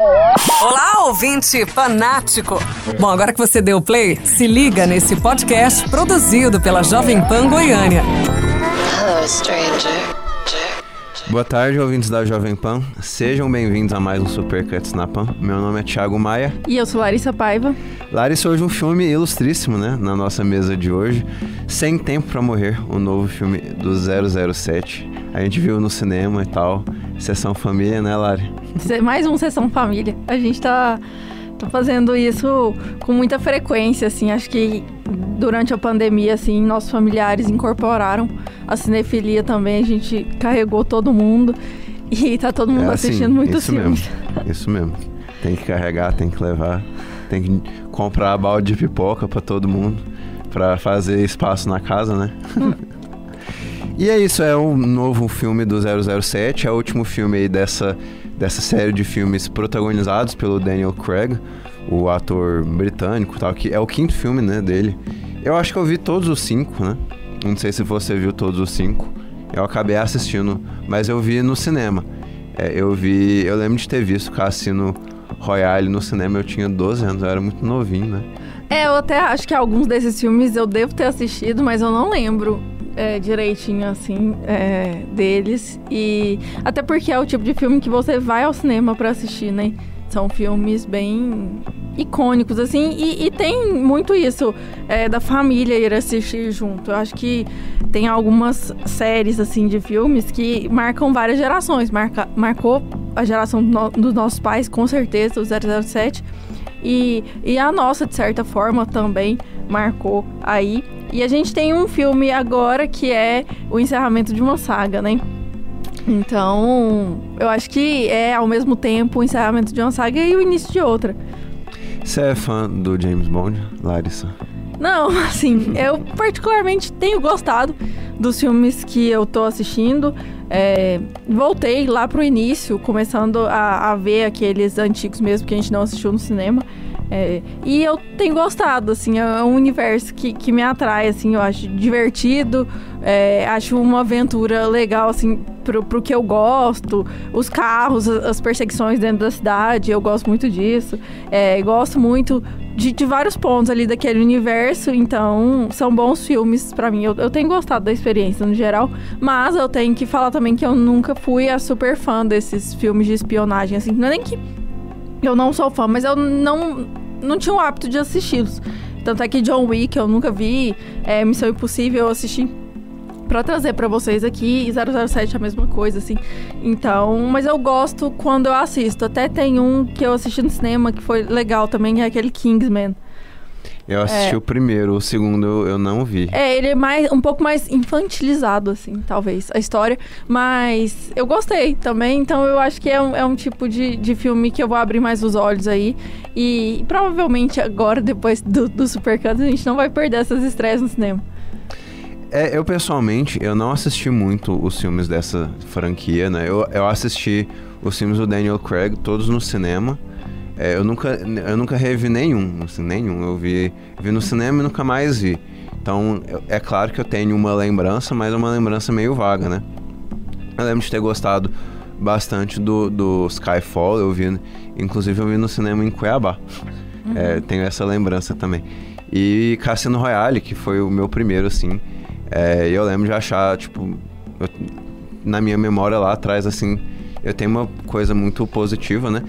Olá, ouvinte fanático! Bom, agora que você deu play, se liga nesse podcast produzido pela Jovem Pan Goiânia. Hello, stranger. Boa tarde, ouvintes da Jovem Pan. Sejam bem-vindos a mais um Super Cuts na Pan. Meu nome é Thiago Maia. E eu sou Larissa Paiva. Larissa, hoje um filme ilustríssimo, né? Na nossa mesa de hoje. Sem Tempo para Morrer, o novo filme do 007. A gente viu no cinema e tal. Sessão família, né, Lari? Mais um Sessão Família. A gente tá, tá fazendo isso com muita frequência, assim. Acho que durante a pandemia, assim, nossos familiares incorporaram a cinefilia também. A gente carregou todo mundo e tá todo mundo é assim, assistindo muitos isso filmes. Mesmo, isso mesmo. Tem que carregar, tem que levar, tem que comprar balde de pipoca para todo mundo para fazer espaço na casa, né? E é isso, é um novo filme do 007, é o último filme aí dessa, dessa série de filmes protagonizados pelo Daniel Craig, o ator britânico, tal, que é o quinto filme, né, dele. Eu acho que eu vi todos os cinco, né? Não sei se você viu todos os cinco. Eu acabei assistindo, mas eu vi no cinema. É, eu vi, eu lembro de ter visto Cassino Royale no cinema, eu tinha 12 anos, eu era muito novinho, né? É, eu até acho que alguns desses filmes eu devo ter assistido, mas eu não lembro é, direitinho, assim, é, deles. E até porque é o tipo de filme que você vai ao cinema para assistir, né? São filmes bem icônicos, assim, e, e tem muito isso é, da família ir assistir junto. Eu acho que tem algumas séries, assim, de filmes que marcam várias gerações. Marca, marcou a geração do no, dos nossos pais, com certeza, o 007. E, e a nossa, de certa forma, também marcou aí. E a gente tem um filme agora que é o encerramento de uma saga, né? Então, eu acho que é ao mesmo tempo o encerramento de uma saga e o início de outra. Você é fã do James Bond, Larissa? Não, assim, eu particularmente tenho gostado dos filmes que eu tô assistindo. É, voltei lá pro início, começando a, a, ver aqueles antigos mesmo que a gente não assistiu no cinema. É, e eu tenho gostado, assim, é um universo que, que me atrai, assim, eu acho divertido, é, acho uma aventura legal, assim, pro, pro que eu gosto. Os carros, as perseguições dentro da cidade, eu gosto muito disso. É, gosto muito de, de, vários pontos ali daquele universo, então são bons filmes para mim. Eu, eu tenho gostado da experiência no geral, mas eu tenho que falar também que eu nunca fui a super fã desses filmes de espionagem, assim, não é nem que eu não sou fã, mas eu não, não tinha o hábito de assisti-los. Tanto é que John Wick eu nunca vi, é, Missão Impossível eu assisti para trazer para vocês aqui, e 007 é a mesma coisa, assim. Então, mas eu gosto quando eu assisto. Até tem um que eu assisti no cinema que foi legal também, é aquele Kingsman. Eu assisti é. o primeiro, o segundo eu não vi. É, ele é mais, um pouco mais infantilizado, assim, talvez, a história. Mas eu gostei também, então eu acho que é um, é um tipo de, de filme que eu vou abrir mais os olhos aí. E provavelmente agora, depois do, do Supercuts, a gente não vai perder essas estreias no cinema. É, eu pessoalmente, eu não assisti muito os filmes dessa franquia, né? Eu, eu assisti os filmes do Daniel Craig, todos no cinema. É, eu, nunca, eu nunca revi nenhum, assim, nenhum. Eu vi, vi no cinema e nunca mais vi. Então, é claro que eu tenho uma lembrança, mas é uma lembrança meio vaga, né? Eu lembro de ter gostado bastante do, do Skyfall, eu vi, inclusive eu vi no cinema em Cuiabá. Uhum. É, tenho essa lembrança também. E Cassino Royale, que foi o meu primeiro, assim. É, eu lembro de achar, tipo, eu, na minha memória lá atrás, assim, eu tenho uma coisa muito positiva, né?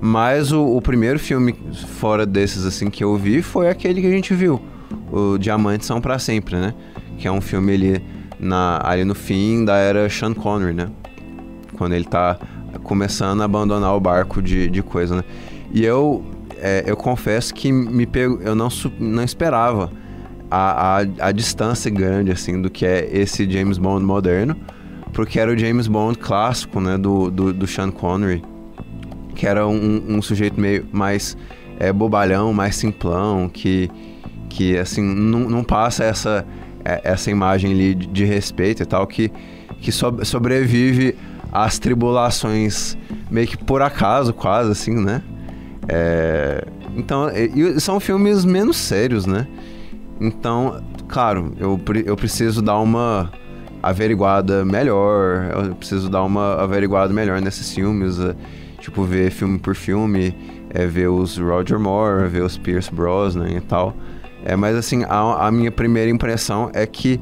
Mas o, o, primeiro filme fora desses, assim, que eu vi foi aquele que a gente viu. O Diamantes São para Sempre, né? Que é um filme ali, na, ali no fim da era Sean Connery, né? Quando ele tá começando a abandonar o barco de, de coisa, né? E eu, é, eu confesso que me pego, eu não, não esperava a, a, a distância grande, assim, do que é esse James Bond moderno, porque era o James Bond clássico, né? Do, do, do Sean Connery que era um, um sujeito meio mais é, bobalhão, mais simplão, que, que assim, não, não passa essa, é, essa imagem ali de, respeito e tal, que, que so, sobrevive às tribulações meio que por acaso, quase, assim, né? É, então, e, são filmes menos sérios, né? Então, claro, eu, eu preciso dar uma averiguada melhor, eu preciso dar uma averiguada melhor nesses filmes. Tipo, ver filme por filme, é, ver os Roger Moore, ver os Pierce Brosnan e tal. É, mas assim, a, a minha primeira impressão é que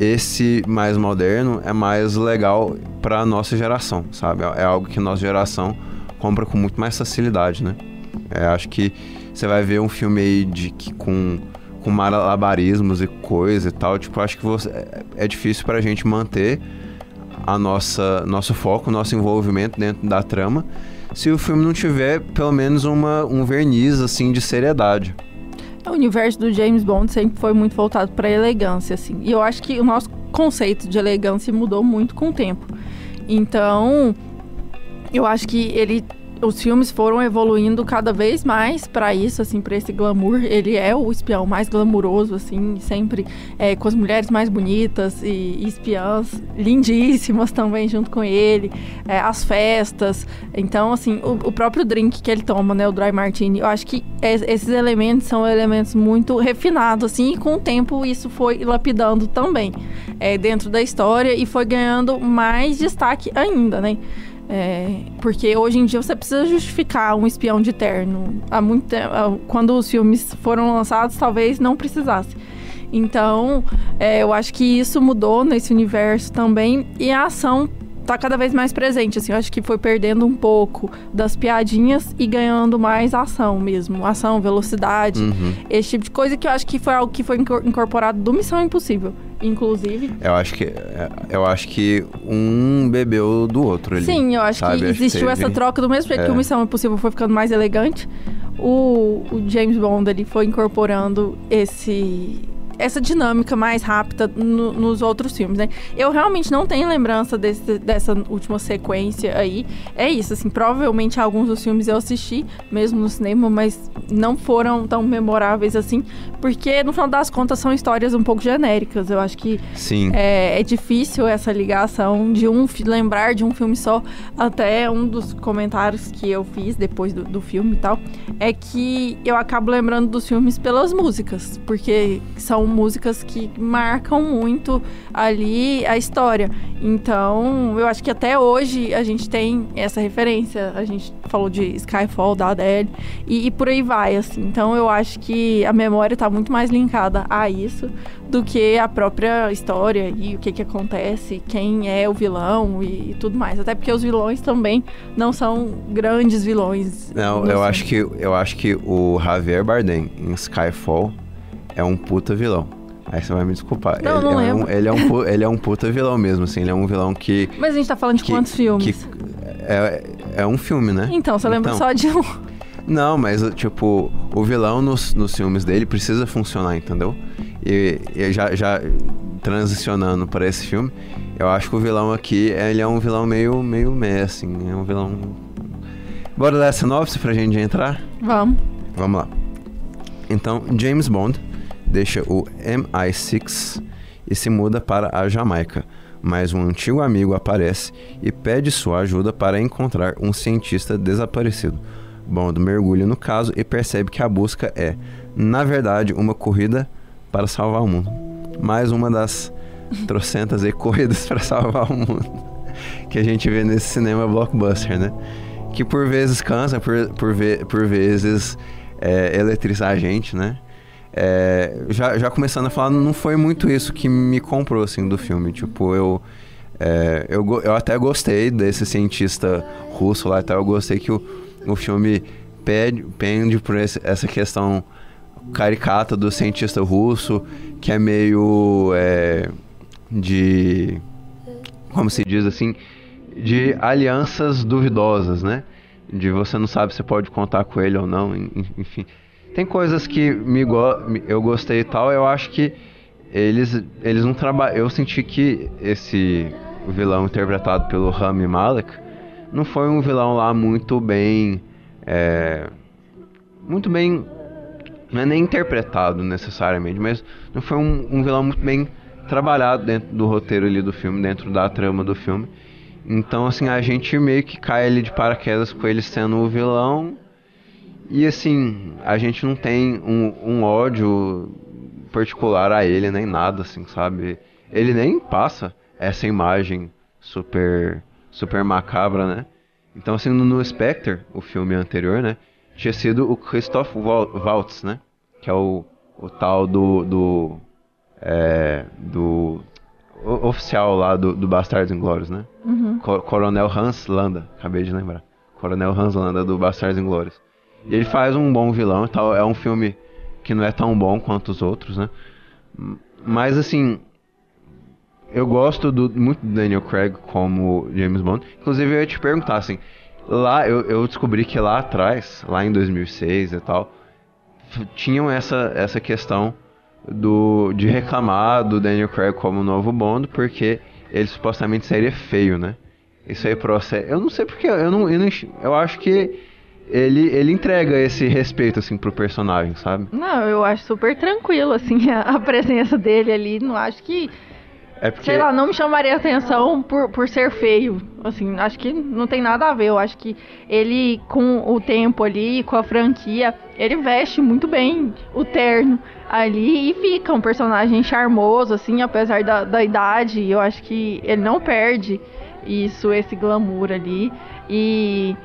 esse mais moderno é mais legal para nossa geração, sabe? É, é algo que nossa geração compra com muito mais facilidade, né? É, acho que você vai ver um filme aí de que com com malabarismos e coisa e tal, tipo, acho que você, é, é difícil pra gente manter a nossa nosso foco, nosso envolvimento dentro da trama, se o filme não tiver pelo menos uma, um verniz assim de seriedade. O universo do James Bond sempre foi muito voltado para elegância, assim. E eu acho que o nosso conceito de elegância mudou muito com o tempo. Então, eu acho que ele os filmes foram evoluindo cada vez mais para isso, assim, para esse glamour. Ele é o espião mais glamuroso, assim, sempre é, com as mulheres mais bonitas e, e espiãs lindíssimas também junto com ele, é, as festas. Então, assim, o, o, próprio drink que ele toma, né, o dry martini, eu acho que é, esses elementos são elementos muito refinados, assim, e com o tempo isso foi lapidando também é, dentro da história e foi ganhando mais destaque ainda, né? É, porque hoje em dia você precisa justificar um espião de terno. Há muito tempo, quando os filmes foram lançados, talvez não precisasse. Então, é, eu acho que isso mudou nesse universo também. E a ação tá cada vez mais presente, assim, eu acho que foi perdendo um pouco das piadinhas e ganhando mais ação mesmo, ação, velocidade, uhum. esse tipo de coisa que eu acho que foi algo que foi incorporado do Missão Impossível, inclusive. Eu acho que eu acho que um bebeu do outro ali. Sim, eu acho sabe? que existiu essa troca do mesmo jeito é. que o Missão Impossível foi ficando mais elegante. O, o James Bond ele foi incorporando esse essa dinâmica mais rápida no, nos outros filmes, né? Eu realmente não tenho lembrança desse, dessa última sequência aí. É isso, assim, provavelmente alguns dos filmes eu assisti, mesmo no cinema, mas não foram tão memoráveis assim, porque no final das contas são histórias um pouco genéricas. Eu acho que Sim. É, é difícil essa ligação de um lembrar de um filme só. Até um dos comentários que eu fiz depois do, do filme e tal é que eu acabo lembrando dos filmes pelas músicas, porque são são músicas que marcam muito ali a história. Então, eu acho que até hoje a gente tem essa referência. A gente falou de Skyfall, da Adele, e, e por aí vai, assim. Então, eu acho que a memória está muito mais linkada a isso do que a própria história e o que que acontece, quem é o vilão e, e tudo mais. Até porque os vilões também não são grandes vilões. Não, eu acho que eu acho que o Javier Bardem em Skyfall é um puta vilão. Aí você vai me desculpar. Não, ele, não é um, ele, é um, ele é um puta vilão mesmo, assim. Ele é um vilão que. Mas a gente tá falando de que, quantos filmes? Que é, é um filme, né? Então, você lembra então, só de um. Não, mas, tipo, o vilão nos, nos filmes dele precisa funcionar, entendeu? E, e já, já transicionando para esse filme, eu acho que o vilão aqui, ele é um vilão meio, meio meh, assim. É um vilão. Bora dar essa sinopse pra gente entrar? Vamos. Vamos lá. Então, James Bond deixa o MI6 e se muda para a Jamaica, mas um antigo amigo aparece e pede sua ajuda para encontrar um cientista desaparecido. Bond mergulha no caso e percebe que a busca é, na verdade, uma corrida para salvar o mundo. Mais uma das trocentas e corridas para salvar o mundo que a gente vê nesse cinema blockbuster, né? Que por vezes cansa, por, por, ve por vezes é, eletrizar a gente, né? É, já, já começando a falar, não foi muito isso que me comprou, assim, do filme. Tipo, eu... É, eu, eu até gostei desse cientista russo lá, até eu gostei que o, o filme pede, pende por esse, essa questão caricata do cientista russo, que é meio é, de. Como se diz assim? De alianças duvidosas, né? De você não sabe se pode contar com ele ou não, enfim. Tem coisas que me go eu gostei e tal, eu acho que eles, eles não trabalham. Eu senti que esse vilão interpretado pelo Rami Malek não foi um vilão lá muito bem. É, muito bem. Não é nem interpretado necessariamente, mas não foi um, um vilão muito bem trabalhado dentro do roteiro ali do filme, dentro da trama do filme. Então, assim, a gente meio que cai ali de paraquedas com ele sendo o vilão e assim, a gente não tem um, um ódio particular a ele, nem nada, assim, sabe? Ele nem passa essa imagem super super macabra, né? Então, assim, no, Spectre, o filme anterior, né? Tinha sido o Christoph Wal- Waltz, né? Que é o, o tal do. do. É, do oficial lá do, do Bastardos Inglórios, né? Co- Coronel Hans Landa, acabei de lembrar. Coronel Hans Landa do Bastardos Inglórios. Ele faz um bom vilão e tal. É um filme que não é tão bom quanto os outros, né? Mas assim, eu gosto do- muito do Daniel Craig como James Bond. Inclusive eu ia te perguntar assim, lá eu, eu descobri que lá atrás, lá em 2006 e tal, tinham essa essa questão do de reclamar do Daniel Craig como novo Bond porque ele supostamente seria feio, né? Isso aí procede. Eu não sei porque eu não, eu não eu acho que ele ele entrega esse respeito assim pro personagem, sabe? Não, eu acho super tranquilo, assim, a, a presença dele ali. Não acho que, É porque sei lá, não me chamaria atenção por, por ser feio. Assim, acho que não tem nada a ver. Eu acho que ele, com o tempo ali, com a franquia, ele veste muito bem o terno ali e fica um personagem charmoso, assim, apesar da, da idade. Eu acho que ele não perde isso, esse glamour ali. E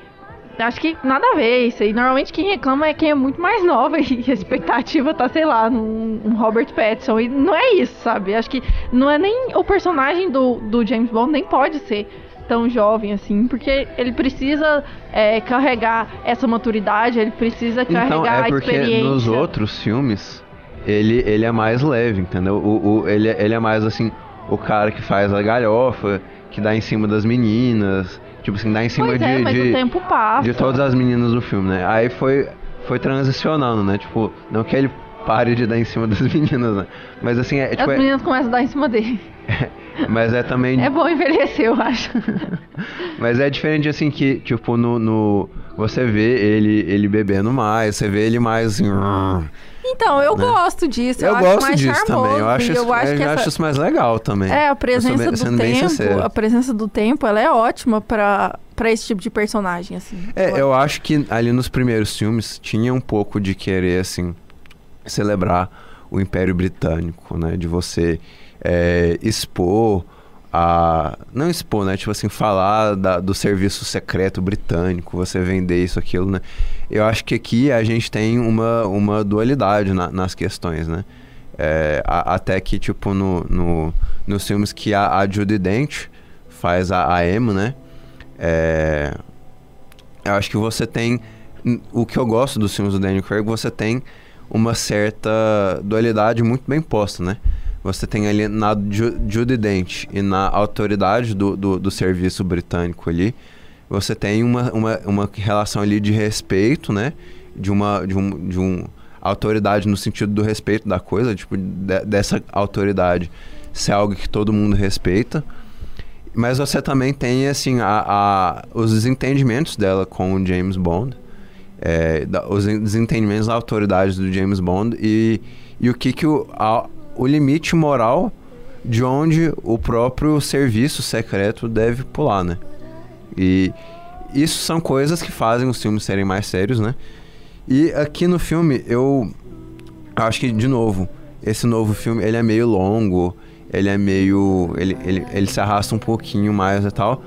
Acho que nada a ver isso aí. Normalmente quem reclama é quem é muito mais nova e a expectativa tá, sei lá, num um Robert Pattinson. E não é isso, sabe? Acho que não é nem o personagem do, do James Bond, nem pode ser tão jovem assim, porque ele precisa é, carregar essa maturidade, ele precisa carregar Então, é a porque experiência. nos outros filmes ele, ele é mais leve, entendeu? O, o- ele, ele é mais assim, o cara que faz a galhofa, que dá em cima das meninas, tipo assim, dá em cima Pois de, é, mas de, o tempo passa. de todas as meninas do filme, né? Aí foi, foi transicionando, né? Tipo, não que ele pare de dar em cima das meninas, né? Mas assim, é, As tipo, é, meninas começam a dar em cima dele. mas é também É bom envelhecer, eu acho. Mas é diferente assim que, tipo, no, no- você vê ele ele bebendo mais, você vê ele mais assim. Então, eu gosto disso. Eu, acho gosto mais disso charmoso, também. Eu acho, e isso, eu acho eu essa... acho isso mais legal também. É, a Eu presença bem- do tempo, a presença do tempo, ela é ótima pra, pra esse tipo de personagem, assim. É, eu acho que ali nos primeiros filmes tinha um pouco de querer, assim, celebrar o Império Britânico, né? De você é, expor a... Não expor, né? Tipo assim, falar da- do serviço secreto britânico, você vender isso, aquilo, né? Eu acho que aqui a gente tem uma, uma dualidade na- nas questões, né? É, a- até que, tipo, no, no, nos filmes que a, a Judy Dent faz a, a Emo, né? É, eu acho que você tem. O que eu gosto dos filmes do Daniel Craig, você tem uma certa dualidade muito bem posta, né? Você tem ali na Ju- Judy Dent e na autoridade do, do, do serviço britânico ali, você tem uma, uma, uma relação ali de respeito, né? De uma, de um, de um autoridade no sentido do respeito da coisa, tipo, de- dessa autoridade ser algo que todo mundo respeita. Mas você também tem, assim, a, a- os desentendimentos dela com o James Bond. é, da- os en- desentendimentos da autoridade do James Bond e, e o que que o, a- o limite moral de onde o próprio serviço secreto deve pular, né? E isso são coisas que fazem os filmes serem mais sérios, né? E aqui no filme eu acho que, de novo, esse novo filme, ele é meio longo, ele é meio... Ele, ele, ele se arrasta um pouquinho mais e tal.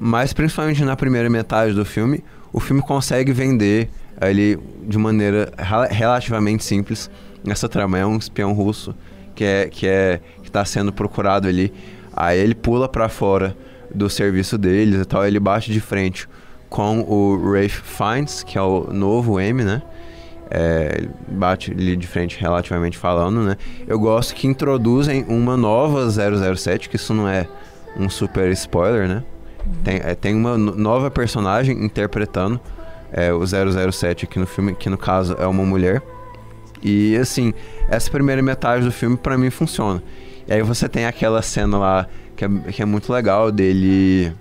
Mas, principalmente na primeira metade do filme, o filme consegue vender ali de maneira rela- relativamente simples. Essa trama é um espião russo que é que é está sendo procurado ali. Aí ele pula para fora do serviço deles e tal. Ele bate de frente com o Rafe Fiennes, que é o novo M, né? É, bate ali de frente relativamente falando, né? Eu gosto que introduzem uma nova 007, que isso não é um super spoiler, né? Tem, é, tem uma no- nova personagem interpretando é, o 007 aqui no filme, que no caso é uma mulher. E assim, essa primeira metade do filme pra mim funciona. E aí você tem aquela cena lá que é, que é muito legal dele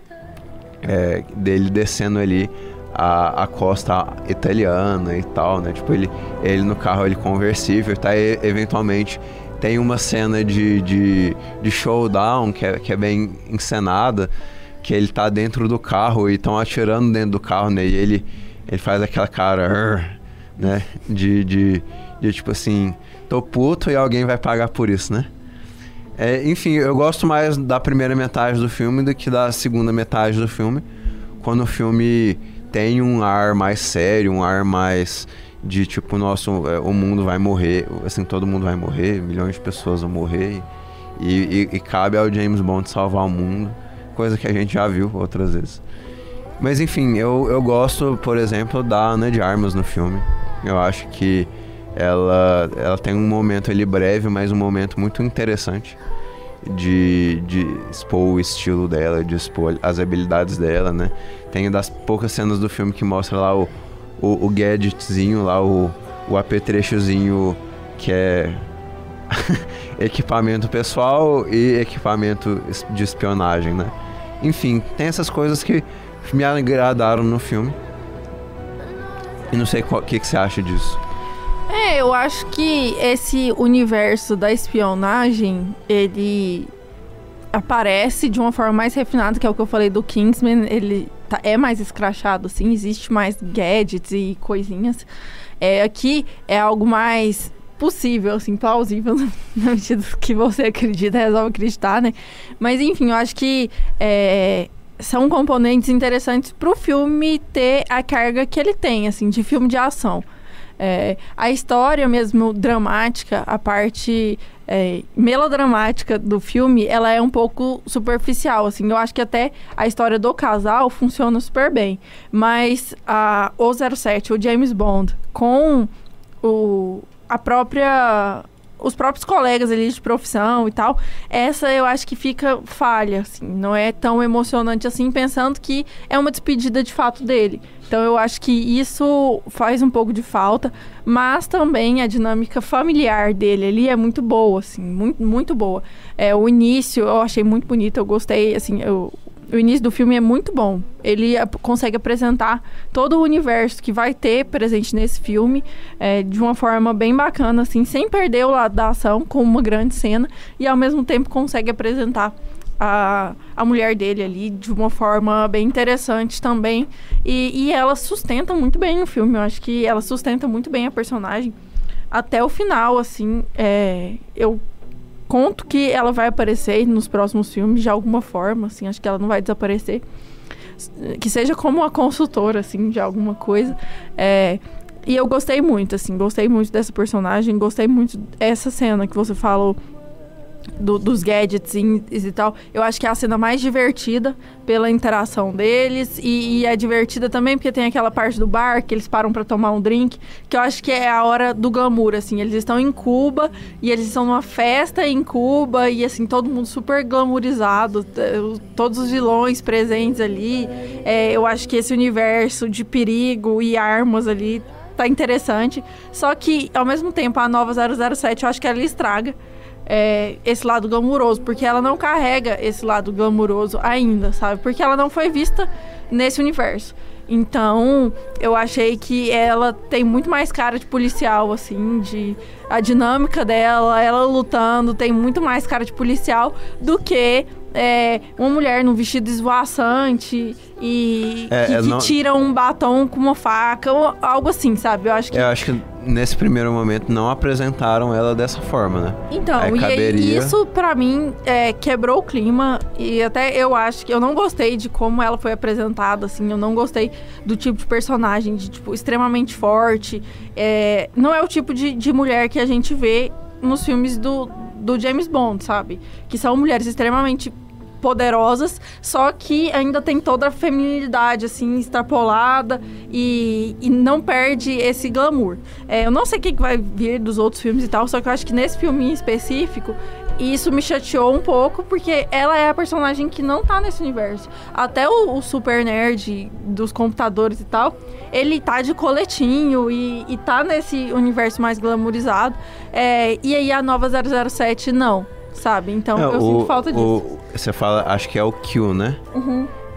é, dele descendo ali a, a costa italiana e tal, né? Tipo, ele, ele no carro ele conversível, tá? E, eventualmente tem uma cena de, de, de showdown que é, que é bem encenada, que ele tá dentro do carro e estão atirando dentro do carro, né? E ele, ele faz aquela cara, né? De, de, de tipo assim, tô puto e alguém vai pagar por isso, né? É, enfim, eu gosto mais da primeira metade do filme do que da segunda metade do filme. quando o filme tem um ar mais sério, um ar mais de tipo, nosso, é, o mundo vai morrer, assim, todo mundo vai morrer, milhões de pessoas vão morrer e, e, e cabe ao James Bond salvar o mundo, coisa que a gente já viu outras vezes. Mas enfim, eu, eu gosto, por exemplo, da Ana de Armas no filme. Eu acho que ela, ela tem um momento ali breve, mas um momento muito interessante de, de expor o estilo dela, de expor as habilidades dela, né? Tem das poucas cenas do filme que mostra lá o, o, o gadgetzinho, lá o, o apetrechozinho que é equipamento pessoal e equipamento de espionagem, né? Enfim, tem essas coisas que me agradaram no filme. E não sei o que, que você acha disso. É, eu acho que esse universo da espionagem, ele aparece de uma forma mais refinada, que é o que eu falei do Kingsman, ele tá, é mais escrachado, assim, existe mais gadgets e coisinhas. É, aqui é algo mais possível, assim, plausível, na medida que você acredita, resolve acreditar, né? Mas, enfim, eu acho que é, são componentes interessantes pro filme ter a carga que ele tem, assim, de filme de ação. É, a história mesmo dramática, a parte é, melodramática do filme, ela é um pouco superficial, assim. Eu acho que até a história do casal funciona super bem. Mas a, o 07, o James Bond, com o, a própria os próprios colegas ali de profissão e tal, essa eu acho que fica falha, assim, não é tão emocionante assim, pensando que é uma despedida de fato dele. Então eu acho que isso faz um pouco de falta, mas também a dinâmica familiar dele ali é muito boa, assim, muito, muito boa. É, o início eu achei muito bonito, eu gostei, assim, eu, o início do filme é muito bom. Ele consegue apresentar todo o universo que vai ter presente nesse filme é, de uma forma bem bacana, assim, sem perder o lado da ação, com uma grande cena, e ao mesmo tempo consegue apresentar a, a mulher dele ali de uma forma bem interessante também. E, e ela sustenta muito bem o filme. Eu acho que ela sustenta muito bem a personagem até o final, assim. É, eu conto que ela vai aparecer nos próximos filmes de alguma forma, assim, acho que ela não vai desaparecer. Que seja como uma consultora, assim, de alguma coisa. É, e eu gostei muito, assim, gostei muito dessa personagem, gostei muito dessa cena que você falou do, dos gadgets e tal. Eu acho que é a cena mais divertida pela interação deles. E, e, é divertida também porque tem aquela parte do bar que eles param para tomar um drink. Que eu acho que é a hora do glamour, assim. Eles estão em Cuba e eles estão numa festa em Cuba. E, assim, todo mundo super glamourizado. Todos os vilões presentes ali. É, eu acho que esse universo de perigo e armas ali tá interessante. Só que, ao mesmo tempo, a nova 007 eu acho que ela estraga é, esse lado glamuroso, porque ela não carrega esse lado glamuroso ainda, sabe? Porque ela não foi vista nesse universo. Então, eu achei que ela tem muito mais cara de policial, assim, de a dinâmica dela, ela lutando, tem muito mais cara de policial do que é, uma mulher num vestido esvoaçante e É, que, é, que não- tira um batom com uma faca, ou algo assim, sabe? Eu acho que Eu acho que nesse primeiro momento não apresentaram ela dessa forma, né? Então, É, e aí, caberia- isso pra mim é, quebrou o clima e até eu acho que eu não gostei de como ela foi apresentada, assim, eu não gostei do tipo de personagem, de tipo, extremamente forte. É, não é o tipo de, de mulher que a gente vê nos filmes do, do James Bond, sabe? Que são mulheres extremamente poderosas, só que ainda tem toda a feminilidade, assim, extrapolada e, e não perde esse glamour. É, eu não sei o que vai vir dos outros filmes e tal, só que eu acho que nesse filme em específico, isso me chateou um pouco, porque ela é a personagem que não tá nesse universo. Até o, o super nerd dos computadores e tal, ele tá de coletinho e, e tá nesse universo mais glamourizado. É, e aí a nova 007 não, sabe? Então É, eu sinto falta disso. Uhum. o- você fala, acho que é o Q, né?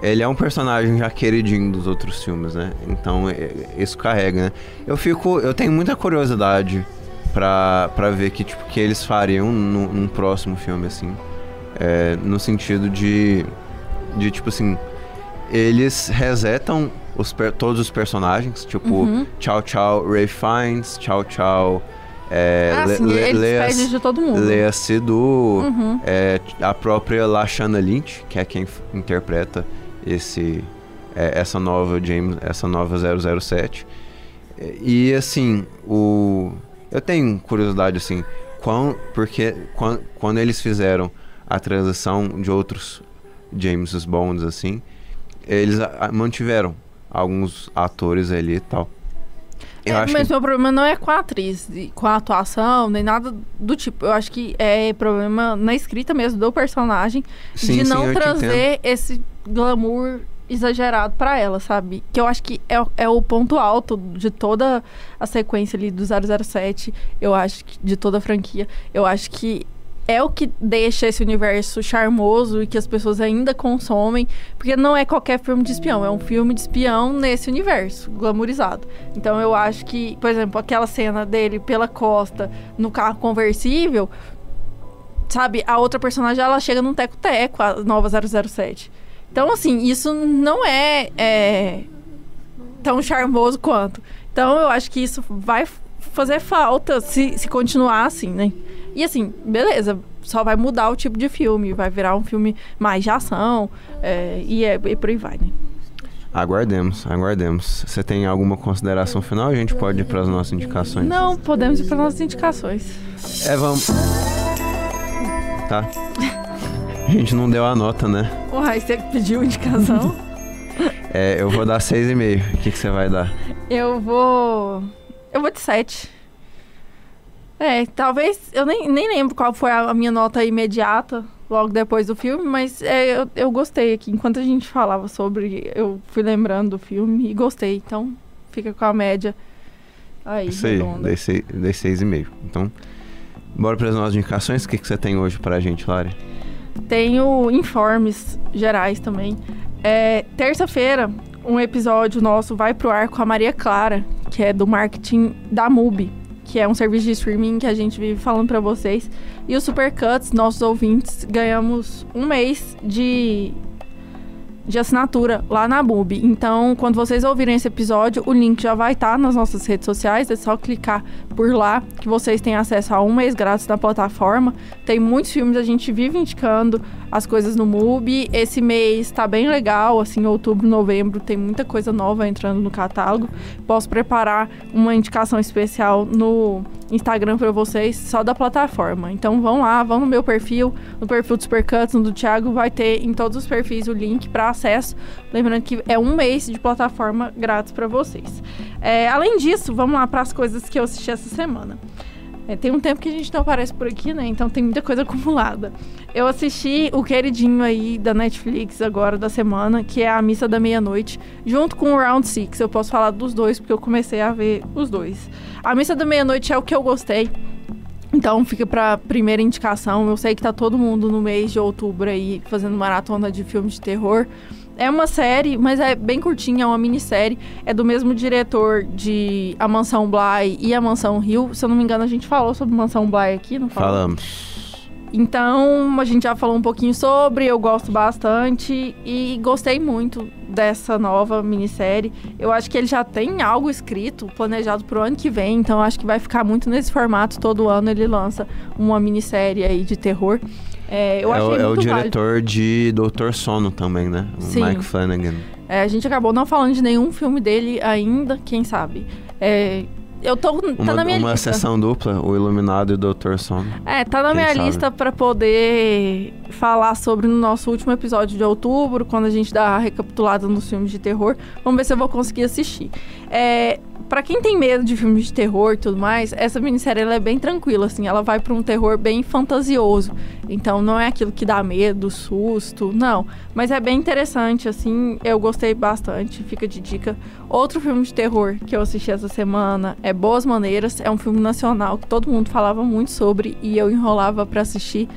Ele é um personagem já queridinho dos outros filmes, né? Então é- isso carrega, né? Eu fico, eu tenho muita curiosidade pra, pra ver que tipo que eles fariam num, num próximo filme assim, É, no sentido de, de tipo assim, eles resetam os todos os personagens, tipo Uhum. tchau tchau Ray Fiennes, tchau tchau é, ah, sim, de todo mundo. Seydoux, Uhum. é, a própria Lashana Lynch, que é quem interpreta esse é, essa nova James, essa nova 007. E assim, o eu tenho curiosidade assim, quão, porque quando, quando eles fizeram a transição de outros James Bonds assim, eles a, mantiveram alguns atores ali e tal. Eu é, mas que... meu problema não é com a atriz, com a atuação, nem nada do tipo. Eu acho que é problema na escrita mesmo do personagem sim, de não sim, trazer esse glamour exagerado para ela, sabe? Que eu acho que é, é o ponto alto de toda a sequência ali do 007. Eu acho que de toda a franquia. Eu acho que é o que deixa esse universo charmoso e que as pessoas ainda consomem, porque não é qualquer filme de espião, é um filme de espião nesse universo, glamourizado. Então eu acho que, por exemplo, aquela cena dele pela costa no carro conversível, sabe, a outra personagem ela chega num teco-teco, a nova 007. Então, assim, isso não é, é tão charmoso quanto. Então eu acho que isso vai fazer falta se, se continuar assim, né? E assim, beleza, só vai mudar o tipo de filme, vai virar um filme mais de ação é, e, é, e por aí vai, né? Aguardemos, aguardemos. Você tem alguma consideração final? A gente pode ir para as nossas indicações? Não, podemos ir para as nossas indicações. É, vamos. Tá. A gente não deu a nota, né? Uai, você pediu indicação? é, eu vou dar 6,5. O que, que você vai dar? Eu vou. Eu vou de 7. É, talvez. Eu nem, nem lembro qual foi a minha nota imediata logo depois do filme, mas é, eu, eu gostei aqui. Enquanto a gente falava sobre, eu fui lembrando do filme e gostei. Então, fica com a média aí. Isso aí, dei, seis, e meio. Então, bora para as nossas indicações. O que, que você tem hoje para a gente, Lari? Tenho informes gerais também. É, Terça-feira, um episódio nosso vai pro ar com a Maria Clara, que é do marketing da MUBI que é um serviço de streaming que a gente vive falando para vocês. E o Supercuts, nossos ouvintes, ganhamos um mês de de assinatura lá na MUBI. Então, quando vocês ouvirem esse episódio, o link já vai estar tá nas nossas redes sociais. É só clicar por lá que vocês têm acesso a um mês grátis da plataforma. Tem muitos filmes, a gente vive indicando as coisas no MUBI. Esse mês está bem legal, assim, outubro, novembro, tem muita coisa nova entrando no catálogo. Posso preparar uma indicação especial no Instagram para vocês só da plataforma. Então vão lá, vão no meu perfil, no perfil do Supercuts, no do Thiago, vai ter em todos os perfis o link para acesso. Lembrando que é um mês de plataforma grátis para vocês. É, além disso, vamos lá para as coisas que eu assisti essa semana. É, tem um tempo que a gente não aparece por aqui, né? Então tem muita coisa acumulada. Eu assisti o queridinho aí da Netflix agora da semana, que é a Missa da Meia-Noite, junto com o Round Six. Eu posso falar dos dois porque eu comecei a ver os dois. A Missa da Meia-Noite é o que eu gostei. Então fica pra primeira indicação. Eu sei que tá todo mundo no mês de outubro aí fazendo maratona de filme de terror. É uma série, mas é bem curtinha, é uma minissérie. É do mesmo diretor de A Mansão Bly e A Mansão Rio. Se eu não me engano, a gente falou sobre Mansão Bly aqui, não falou? Falamos. Então, a gente já falou um pouquinho sobre, eu gosto bastante e gostei muito dessa nova minissérie. Eu acho que ele já tem algo escrito, planejado pro ano que vem, então acho que vai ficar muito nesse formato. Todo ano ele lança uma minissérie aí de terror. É, eu é, achei é o diretor de Doutor Sono também, né? O Sim. Mike Flanagan. É, a gente acabou não falando de nenhum filme dele ainda, quem sabe. É, eu tô. Tá uma, na minha uma lista. sessão dupla, o Iluminado e o Doutor Sono. É, tá na minha sabe? lista pra poder falar sobre no nosso último episódio de outubro, quando a gente dá a recapitulada nos filmes de terror. Vamos ver se eu vou conseguir assistir. É, para quem tem medo de filmes de terror e tudo mais, essa minissérie ela é bem tranquila, assim. Ela vai pra um terror bem fantasioso. Então não é aquilo que dá medo, susto, não. Mas é bem interessante, assim. Eu gostei bastante, fica de dica. Outro filme de terror que eu assisti essa semana é Boas Maneiras. É um filme nacional que todo mundo falava muito sobre e eu enrolava para assistir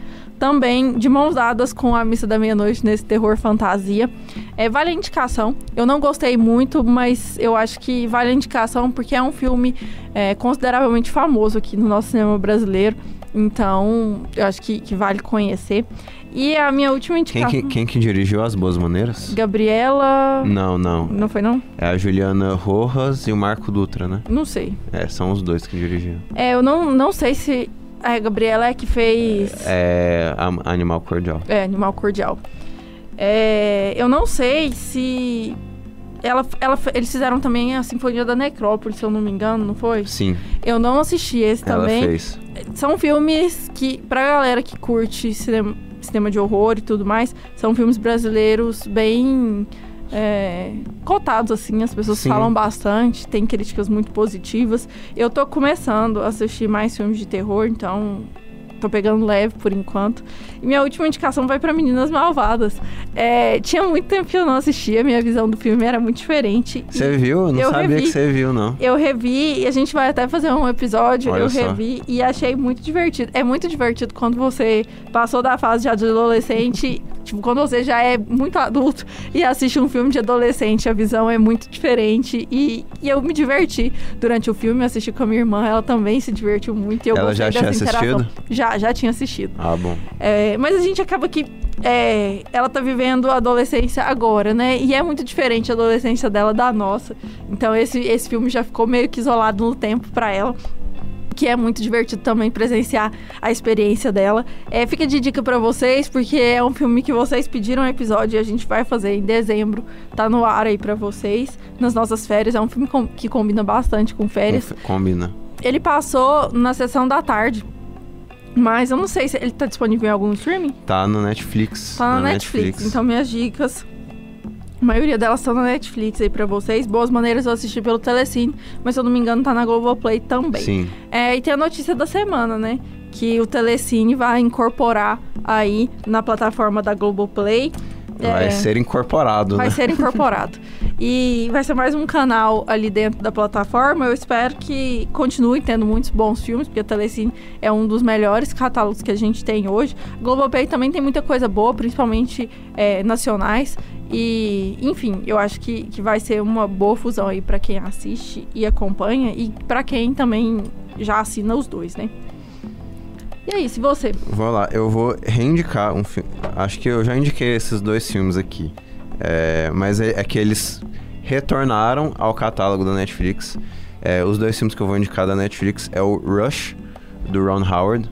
também de mãos dadas com a Missa da Meia-Noite nesse terror fantasia. É, vale a indicação. Eu não gostei muito, mas eu acho que vale a indicação porque é um filme é, consideravelmente famoso aqui no nosso cinema brasileiro. Então, eu acho que, que vale conhecer. E a minha última Quem indicação. que, quem que dirigiu As Boas Maneiras? Gabriela. Não, não. Não foi, não? É a Juliana Rojas e o Marco Dutra, né? Não sei. É, são os dois que dirigiram. É, eu não, não sei se. A Gabriela é que fez. É a- Animal Cordial. É, Animal Cordial. É, eu não sei se ela, ela, eles fizeram também a Sinfonia da Necrópole, se eu não me engano, não foi? Sim, Eu não assisti esse ela também. fez. São filmes que, pra galera que curte cinema, cinema de horror e tudo mais, são filmes brasileiros bem é, cotados, assim. As pessoas Sim. falam bastante, tem críticas muito positivas. Eu tô começando a assistir mais filmes de terror, então tô pegando leve por enquanto. E minha última indicação vai pra Meninas Malvadas. É, tinha muito tempo que eu não assistia, minha visão do filme era muito diferente. Você viu? Eu não eu sabia revi. que você viu, não. eu revi e a gente vai até fazer um episódio. Olha eu só. revi e achei muito divertido. É muito divertido quando você passou da fase já de adolescente, tipo, quando você já é muito adulto e assiste um filme de adolescente. A visão é muito diferente e, e eu me diverti durante o filme. Assisti com a minha irmã, ela também se divertiu muito. E eu Ela já tinha assistido? Já, já tinha assistido. Ah, bom. É, mas a gente acaba que é, ela tá vivendo a adolescência agora, né? E é muito diferente a adolescência dela da nossa. Então esse, esse filme já ficou meio que isolado no tempo pra ela. Que é muito divertido também presenciar a experiência dela. É, fica de dica pra vocês, porque é um filme que vocês pediram um episódio e a gente vai fazer em dezembro. Tá no ar aí pra vocês, nas nossas férias. É um filme com- que combina bastante com férias. Combina. Ele passou na sessão da tarde. Mas eu não sei se ele tá disponível em algum streaming. Tá no Netflix. Tá na, Netflix. Então, minhas dicas. A maioria delas estão na Netflix aí pra vocês. Boas maneiras eu assisti pelo Telecine, mas se eu não me engano, tá na Globoplay também. Sim. É, e tem a notícia da semana, né? Que o Telecine vai incorporar aí na plataforma da Globoplay. Vai É, ser incorporado, vai né? ser incorporado. e vai ser mais um canal ali dentro da plataforma. Eu espero que continue tendo muitos bons filmes, porque a Telecine é um dos melhores catálogos que a gente tem hoje. A Globoplay também tem muita coisa boa, principalmente é, nacionais. E, enfim, eu acho que, que vai ser uma boa fusão aí pra quem assiste e acompanha e pra quem também já assina os dois, né? E é isso, e você? Vou lá, eu vou reindicar um filme. Acho que eu já indiquei esses dois filmes aqui. É, mas é, é que eles retornaram ao catálogo da Netflix. É, os dois filmes que eu vou indicar da Netflix é o Rush, do Ron Howard.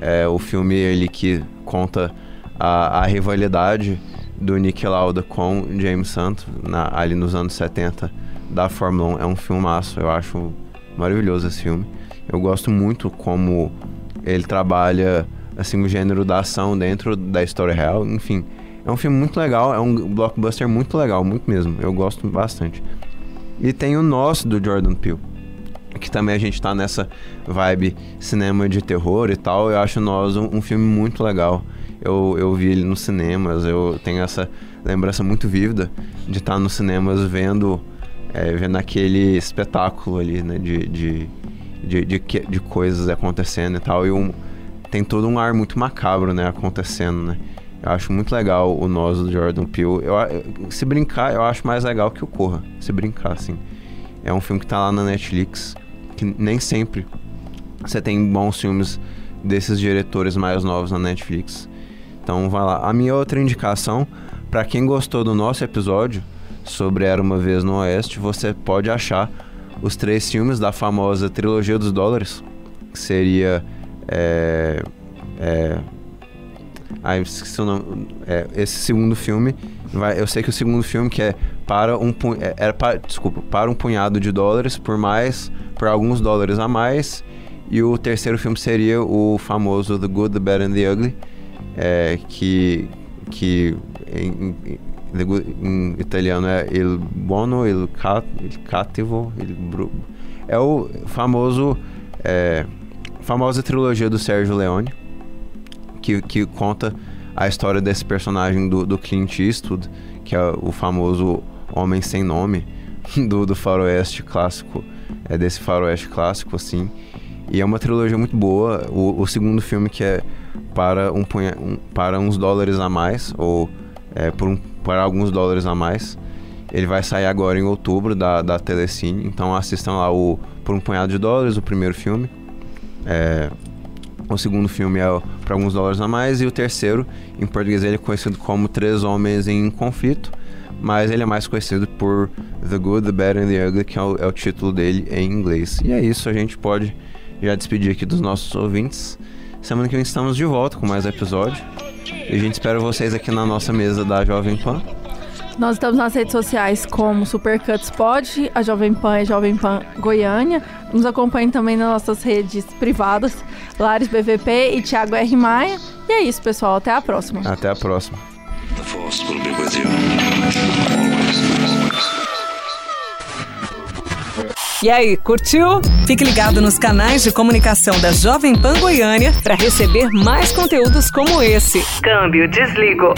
É o filme ele que conta a, a rivalidade do Nick Lauda com James Santo na- ali nos anos 70 da Fórmula 1. É um filmaço, eu acho maravilhoso esse filme. Eu gosto muito como ele trabalha assim o gênero da ação dentro da história real. Enfim, é um filme muito legal, é um blockbuster muito legal, muito mesmo. Eu gosto bastante. E tem o nosso do Jordan Peele, que também a gente tá nessa vibe cinema de terror e tal. Eu acho nós um, um filme muito legal. Eu, eu vi ele nos cinemas, eu tenho essa lembrança muito vívida de estar nos cinemas vendo, é, vendo aquele espetáculo ali, né, de, de, de, de, de coisas acontecendo e tal. E um, tem todo um ar muito macabro, né, acontecendo, né. Eu acho muito legal o Nós do Jordan Peele. Eu, se brincar, eu acho mais legal que o Corra. Se brincar, assim. É um filme que tá lá na Netflix, que nem sempre você tem bons filmes desses diretores mais novos na Netflix. Então vai lá. A minha outra indicação, pra quem gostou do nosso episódio sobre Era uma vez no Oeste, você pode achar os três filmes da famosa trilogia dos dólares, que seria é, é, É, esse segundo filme, vai, eu sei que o segundo filme que é para um é, para, desculpa, para um punhado de dólares por mais, por alguns dólares a mais, e o terceiro filme seria o famoso The Good, The Bad and The Ugly, é, que que em, em- em italiano é Il Buono, Il, Ca- il Cattivo, Il Bru- é o famoso é, famosa trilogia do Sérgio Leone que, que conta a história desse personagem do, do Clint Eastwood, que é o famoso Homem Sem Nome do, do faroeste clássico, é desse faroeste clássico, assim. E é uma trilogia muito boa. O, o segundo filme que é para, um, punha- um- para uns dólares a mais, ou é, por, um, para alguns dólares a mais. Ele vai sair agora em outubro da, da Telecine. Então assistam lá o Por um Punhado de Dólares, o primeiro filme. É, o segundo filme é para alguns dólares a mais. E o terceiro, em português, ele é conhecido como Três Homens em Conflito. Mas ele é mais conhecido por The Good, The Bad and The Ugly, que é o, é o título dele em inglês. E é isso, a gente pode já despedir aqui dos nossos ouvintes. Semana que vem estamos de volta com mais episódio. E a gente espera vocês aqui na nossa mesa da Jovem Pan. Nós estamos nas redes sociais como Supercuts Pod, a Jovem Pan e Jovem Pan Goiânia. Nos acompanhe também nas nossas redes privadas, Lares BVP e Thiago R. Maia. E é isso, pessoal. Até a próxima. Até a próxima. The Force will be with you. Always. E aí, curtiu? Fique ligado nos canais de comunicação da Jovem Pan Goiânia para receber mais conteúdos como esse. Câmbio, desligo.